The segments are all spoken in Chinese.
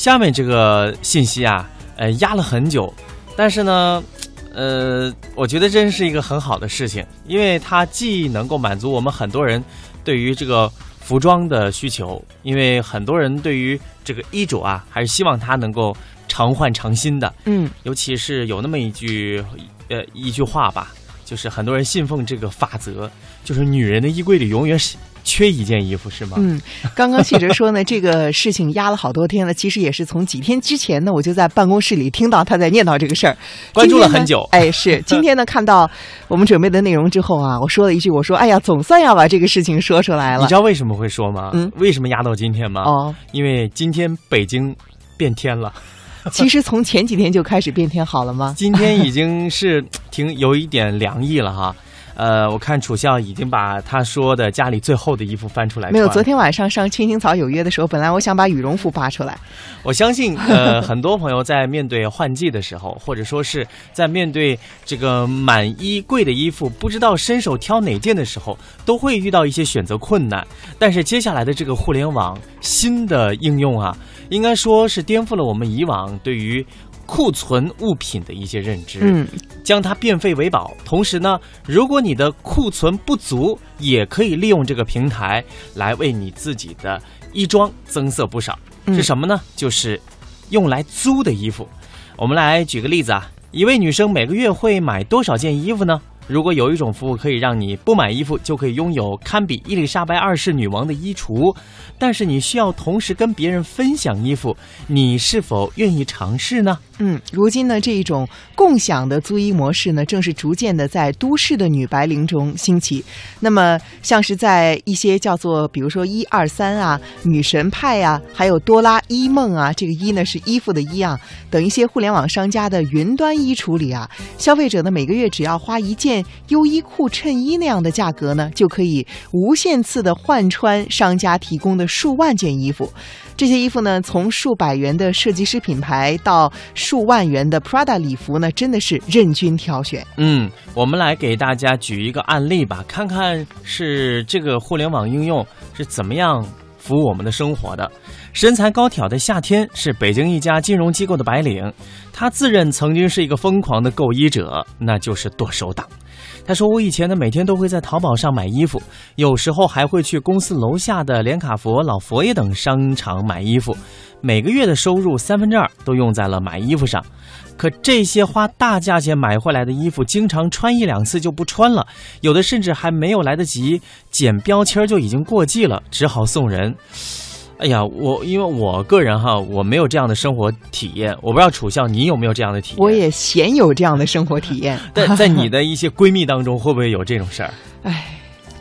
下面这个信息啊，呃，压了很久，但是呢，呃，我觉得真是一个很好的事情，因为它既能够满足我们很多人对于这个服装的需求，因为很多人对于这个衣着啊，还是希望它能够常换常新的。嗯，尤其是有那么一句，呃，一句话吧，就是很多人信奉这个法则，就是女人的衣柜里永远是缺一件衣服，是吗？嗯，刚刚记者说呢，这个事情压了好多天了，其实也是从几天之前呢，我就在办公室里听到他在念叨这个事儿，关注了很久哎，是 今天呢，看到我们准备的内容之后啊，我说了一句，我说，哎呀，总算要把这个事情说出来了你知。道为什么会说吗？嗯为什么压到今天吗？哦，因为今天北京变天了，其实从前几天就开始变天好了吗？今天已经是挺有一点凉意了哈。呃，我看楚笑已经把他说的家里最厚的衣服翻出来。没有，昨天晚上上青青草有约的时候，本来我想把羽绒服扒出来，我相信，呃，很多朋友在面对换季的时候，或者说是在面对这个满衣柜的衣服，不知道伸手挑哪件的时候，都会遇到一些选择困难。但是接下来的这个互联网新的应用啊，应该说是颠覆了我们以往对于库存物品的一些认知。嗯，将它变废为宝。同时呢，如果你的库存不足，也可以利用这个平台来为你自己的衣装增色不少。嗯是什么呢？就是用来租的衣服。我们来举个例子啊，一位女生每个月会买多少件衣服呢？如果有一种服务可以让你不买衣服就可以拥有堪比伊丽莎白二世女王的衣橱，但是你需要同时跟别人分享衣服，你是否愿意尝试呢？嗯，如今呢，这一种共享的租衣模式呢，正是逐渐的在都市的女白领中兴起。那么，像是在一些叫做，比如说一二三啊、女神派啊，还有多拉衣梦啊，这个衣呢是衣服的衣啊，等一些互联网商家的云端衣橱里啊，消费者呢每个月只要花一件优衣库衬衣那样的价格呢，就可以无限次的换穿商家提供的数万件衣服。这些衣服呢，从数百元的设计师品牌到数万元的 Prada 礼服呢，真的是任君挑选。嗯，我们来给大家举一个案例吧，看看是这个互联网应用是怎么样服务我们的生活的。身材高挑的夏天是北京一家金融机构的白领，他自认曾经是一个疯狂的购衣者，那就是剁手党。他说：“我以前呢，每天都会在淘宝上买衣服，有时候还会去公司楼下的连卡佛、老佛爷等商场买衣服。每个月的收入三分之二都用在了买衣服上。可这些花大价钱买回来的衣服，经常穿一两次就不穿了，有的甚至还没有来得及剪标签就已经过季了，只好送人。”哎呀，我因为我个人哈，我没有这样的生活体验，我不知道楚笑你有没有这样的体验？我也鲜有这样的生活体验。但在你的一些 闺蜜当中，会不会有这种事儿？唉，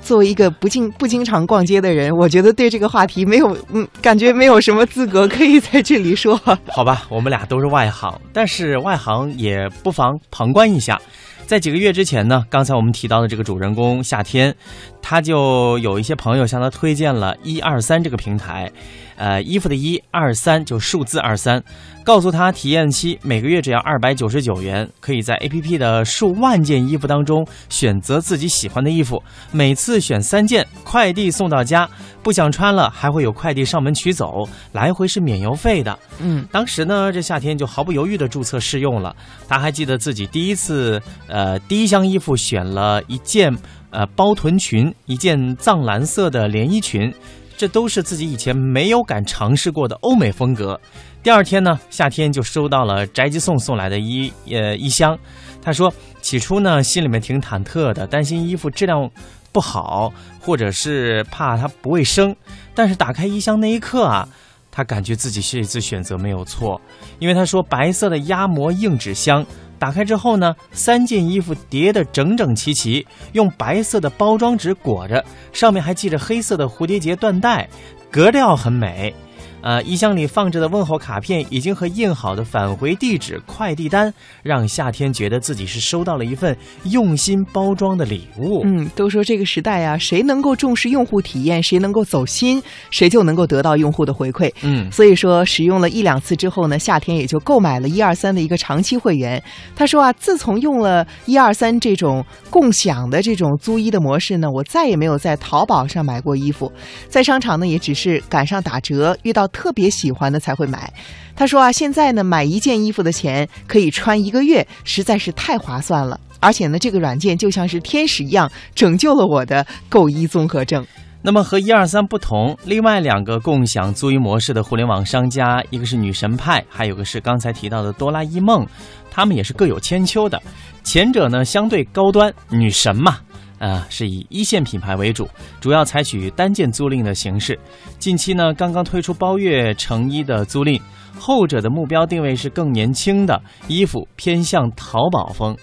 作为一个不经不经常逛街的人，我觉得对这个话题没有嗯，感觉没有什么资格可以在这里说。好吧，我们俩都是外行，但是外行也不妨旁观一下。在几个月之前呢，刚才我们提到的这个主人公夏天，他就有一些朋友向他推荐了一二三这个平台，呃，衣服的一二三就数字二三，告诉他体验期每个月只要二百九十九元，可以在 APP 的数万件衣服当中选择自己喜欢的衣服，每次选三件，快递送到家，不想穿了还会有快递上门取走，来回是免邮费的。嗯，当时呢，这夏天就毫不犹豫的注册试用了。他还记得自己第一次，呃，第一箱衣服选了一件呃包臀裙，一件藏蓝色的连衣裙，这都是自己以前没有敢尝试过的欧美风格。第二天呢，夏天就收到了宅急送送来的一呃一箱。他说，起初呢，心里面挺忐忑的，担心衣服质量不好，或者是怕它不卫生。但是打开衣箱那一刻啊。他感觉自己这一次选择没有错，因为他说白色的压模硬纸箱打开之后呢，三件衣服叠得整整齐齐，用白色的包装纸裹着，上面还系着黑色的蝴蝶结缎带，格调很美。呃，衣箱里放着的问候卡片已经和印好的返回地址、快递单，让夏天觉得自己是收到了一份用心包装的礼物。嗯，都说这个时代啊，谁能够重视用户体验，谁能够走心，谁就能够得到用户的回馈。嗯，所以说，使用了一两次之后呢，夏天也就购买了一二三的一个长期会员。他说啊，自从用了一二三这种共享的这种租衣的模式呢，我再也没有在淘宝上买过衣服，在商场呢也只是赶上打折，遇到特别喜欢的才会买。他说啊，现在呢买一件衣服的钱可以穿一个月，实在是太划算了。而且呢，这个软件就像是天使一样，拯救了我的购衣综合症。那么和一二三不同，另外两个共享租衣模式的互联网商家，一个是女神派，还有个是刚才提到的哆啦 A 梦，他们也是各有千秋的。前者呢相对高端，女神嘛，啊是以一线品牌为主，主要采取单件租赁的形式。近期呢刚刚推出包月成衣的租赁，后者的目标定位是更年轻的衣服，偏向淘宝风。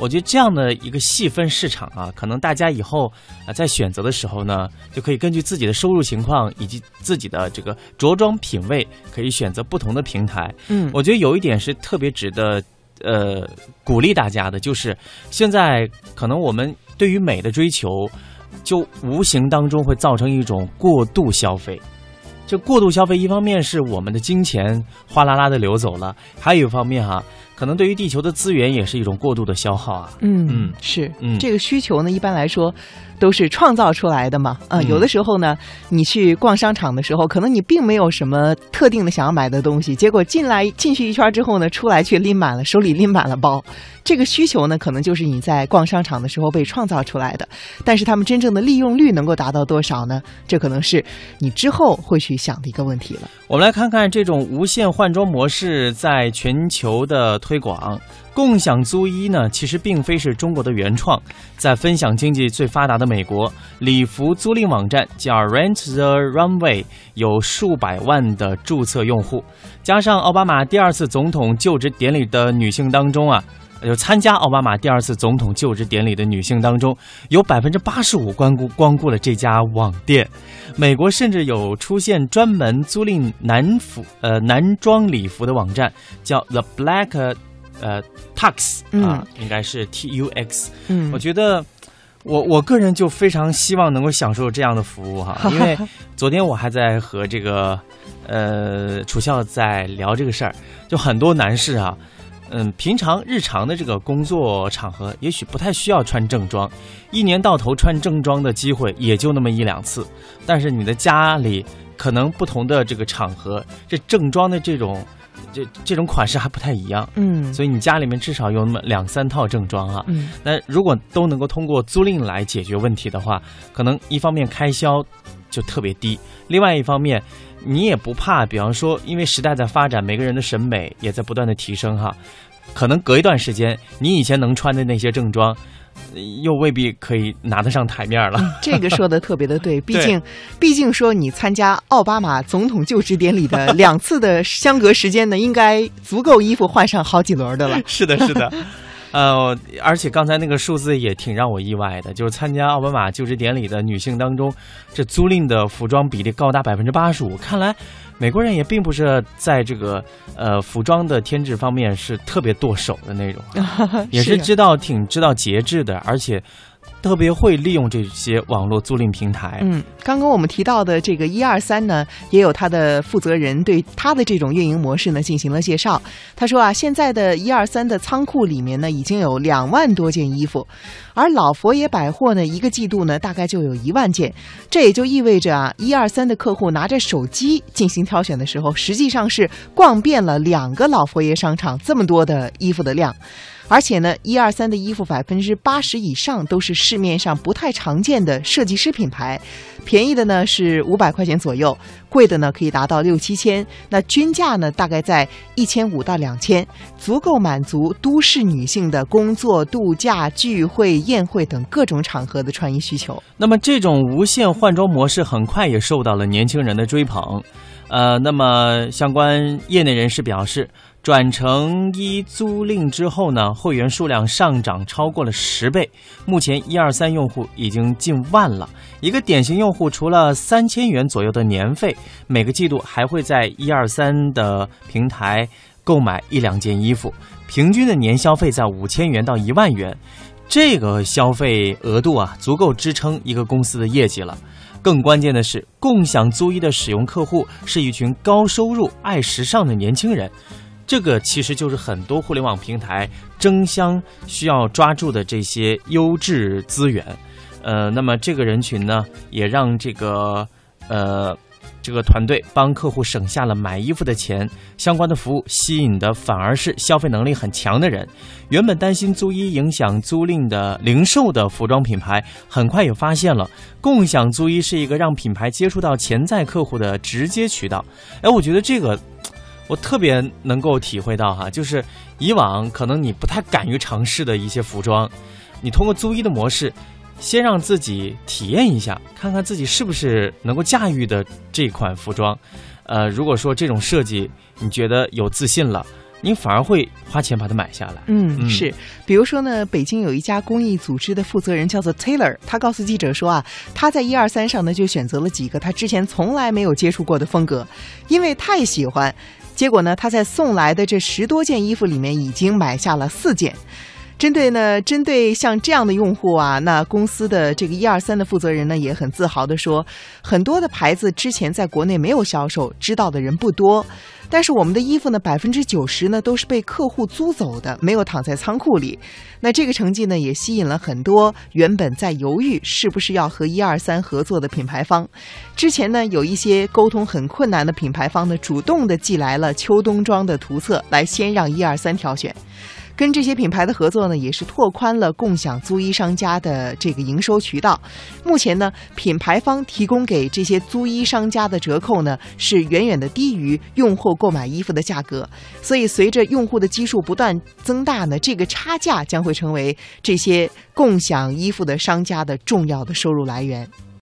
我觉得这样的一个细分市场啊，可能大家以后啊在选择的时候呢，就可以根据自己的收入情况以及自己的这个着装品味，可以选择不同的平台。嗯我觉得有一点是特别值得呃鼓励大家的，就是现在可能我们对于美的追求，就无形当中会造成一种过度消费。这过度消费，一方面是我们的金钱哗啦啦的流走了，还有一方面哈、可能对于地球的资源也是一种过度的消耗啊。嗯嗯是，嗯这个需求呢，一般来说都是创造出来的嘛。呃，嗯有的时候呢，你去逛商场的时候，可能你并没有什么特定的想要买的东西，结果进来进去一圈之后呢，出来却拎满了，手里拎满了包。这个需求呢，可能就是你在逛商场的时候被创造出来的，但是他们真正的利用率能够达到多少呢？这可能是你之后会去想的一个问题了。我们来看看这种无限换装模式在全球的推广。共享租衣呢，其实并非是中国的原创，在分享经济最发达的美国，礼服租赁网站叫 Rent the Runway，有数百万的注册用户，加上奥巴马第二次总统就职典礼的女性当中啊。就参加奥巴马第二次总统就职典礼的女性当中，有百分之八十五光顾光顾了这家网店。美国甚至有出现专门租赁男服呃男装礼服的网站，叫 The Black 呃 Tux 啊，应该是 T U X。嗯我觉得我我个人就非常希望能够享受这样的服务哈，因为昨天我还在和这个呃楚笑在聊这个事儿，就很多男士啊。嗯，平常日常的这个工作场合，也许不太需要穿正装，一年到头穿正装的机会也就那么一两次。但是你的家里可能不同的这个场合，这正装的这种这这种款式还不太一样，嗯。所以你家里面至少有那么两三套正装啊。嗯。那如果都能够通过租赁来解决问题的话，可能一方面开销就特别低，另外一方面你也不怕，比方说因为时代在发展，每个人的审美也在不断的提升哈，可能隔一段时间，你以前能穿的那些正装，呃又未必可以拿得上台面了。这个说的特别的对，毕竟，毕竟说你参加奥巴马总统就职典礼的 两次的相隔时间呢，应该足够衣服换上好几轮的了。是的，是的。呃，而且刚才那个数字也挺让我意外的，就是参加奥巴马就职典礼的女性当中，这租赁的服装比例高达百分之八十五。看来美国人也并不是在这个呃服装的添置方面是特别剁手的那种，也是是知道挺知道节制的，而且特别会利用这些网络租赁平台。嗯，刚刚我们提到的这个一二三呢，也有他的负责人对他的这种运营模式呢进行了介绍。他说啊，现在的一二三的仓库里面呢，已经有两万多件衣服，而老佛爷百货呢，一个季度呢大概就有一万件。这也就意味着啊，一二三的客户拿着手机进行挑选的时候，实际上是逛遍了两个老佛爷商场这么多的衣服的量。而且呢，一二三的衣服百分之八十以上都是市面上不太常见的设计师品牌，便宜的呢是五百块钱左右，贵的呢可以达到六七千，那均价呢大概在一千五到两千，足够满足都市女性的工作、度假、聚会、宴会等各种场合的穿衣需求。那么这种无限换装模式很快也受到了年轻人的追捧。呃，那么相关业内人士表示，转成一租赁之后呢，会员数量上涨超过了十倍，目前一二三用户已经近万了。一个典型用户除了三千元左右的年费，每个季度还会在一二三的平台购买一两件衣服，平均的年消费在五千元到一万元。这个消费额度啊，足够支撑一个公司的业绩了。更关键的是，共享租衣的使用客户是一群高收入、爱时尚的年轻人。这个其实就是很多互联网平台争相需要抓住的这些优质资源。呃，那么这个人群呢，也让这个呃这个团队帮客户省下了买衣服的钱，相关的服务吸引的反而是消费能力很强的人。原本担心租衣影响租赁的零售的服装品牌，很快也发现了共享租衣是一个让品牌接触到潜在客户的直接渠道。哎，我觉得这个我特别能够体会到哈，就是以往可能你不太敢于尝试的一些服装，你通过租衣的模式。先让自己体验一下，看看自己是不是能够驾驭的这款服装。呃，如果说这种设计你觉得有自信了，你反而会花钱把它买下来。嗯，是。比如说呢，北京有一家公益组织的负责人叫做 Taylor，他告诉记者说啊，他在一二三上呢就选择了几个他之前从来没有接触过的风格，因为太喜欢。结果呢，他在送来的这十多件衣服里面已经买下了四件。针对呢，针对像这样的用户啊，那公司的这个一二三的负责人呢，也很自豪的说，很多的牌子之前在国内没有销售，知道的人不多。但是我们的衣服呢，百分之九十呢都是被客户租走的，没有躺在仓库里。那这个成绩呢，也吸引了很多原本在犹豫是不是要和一二三合作的品牌方。之前呢，有一些沟通很困难的品牌方呢，主动的寄来了秋冬装的图册，来先让一二三挑选。跟这些品牌的合作呢，也是拓宽了共享租衣商家的这个营收渠道。目前呢，品牌方提供给这些租衣商家的折扣呢，是远远的低于用户购买衣服的价格。所以，随着用户的基数不断增大呢，这个差价将会成为这些共享衣服的商家的重要的收入来源。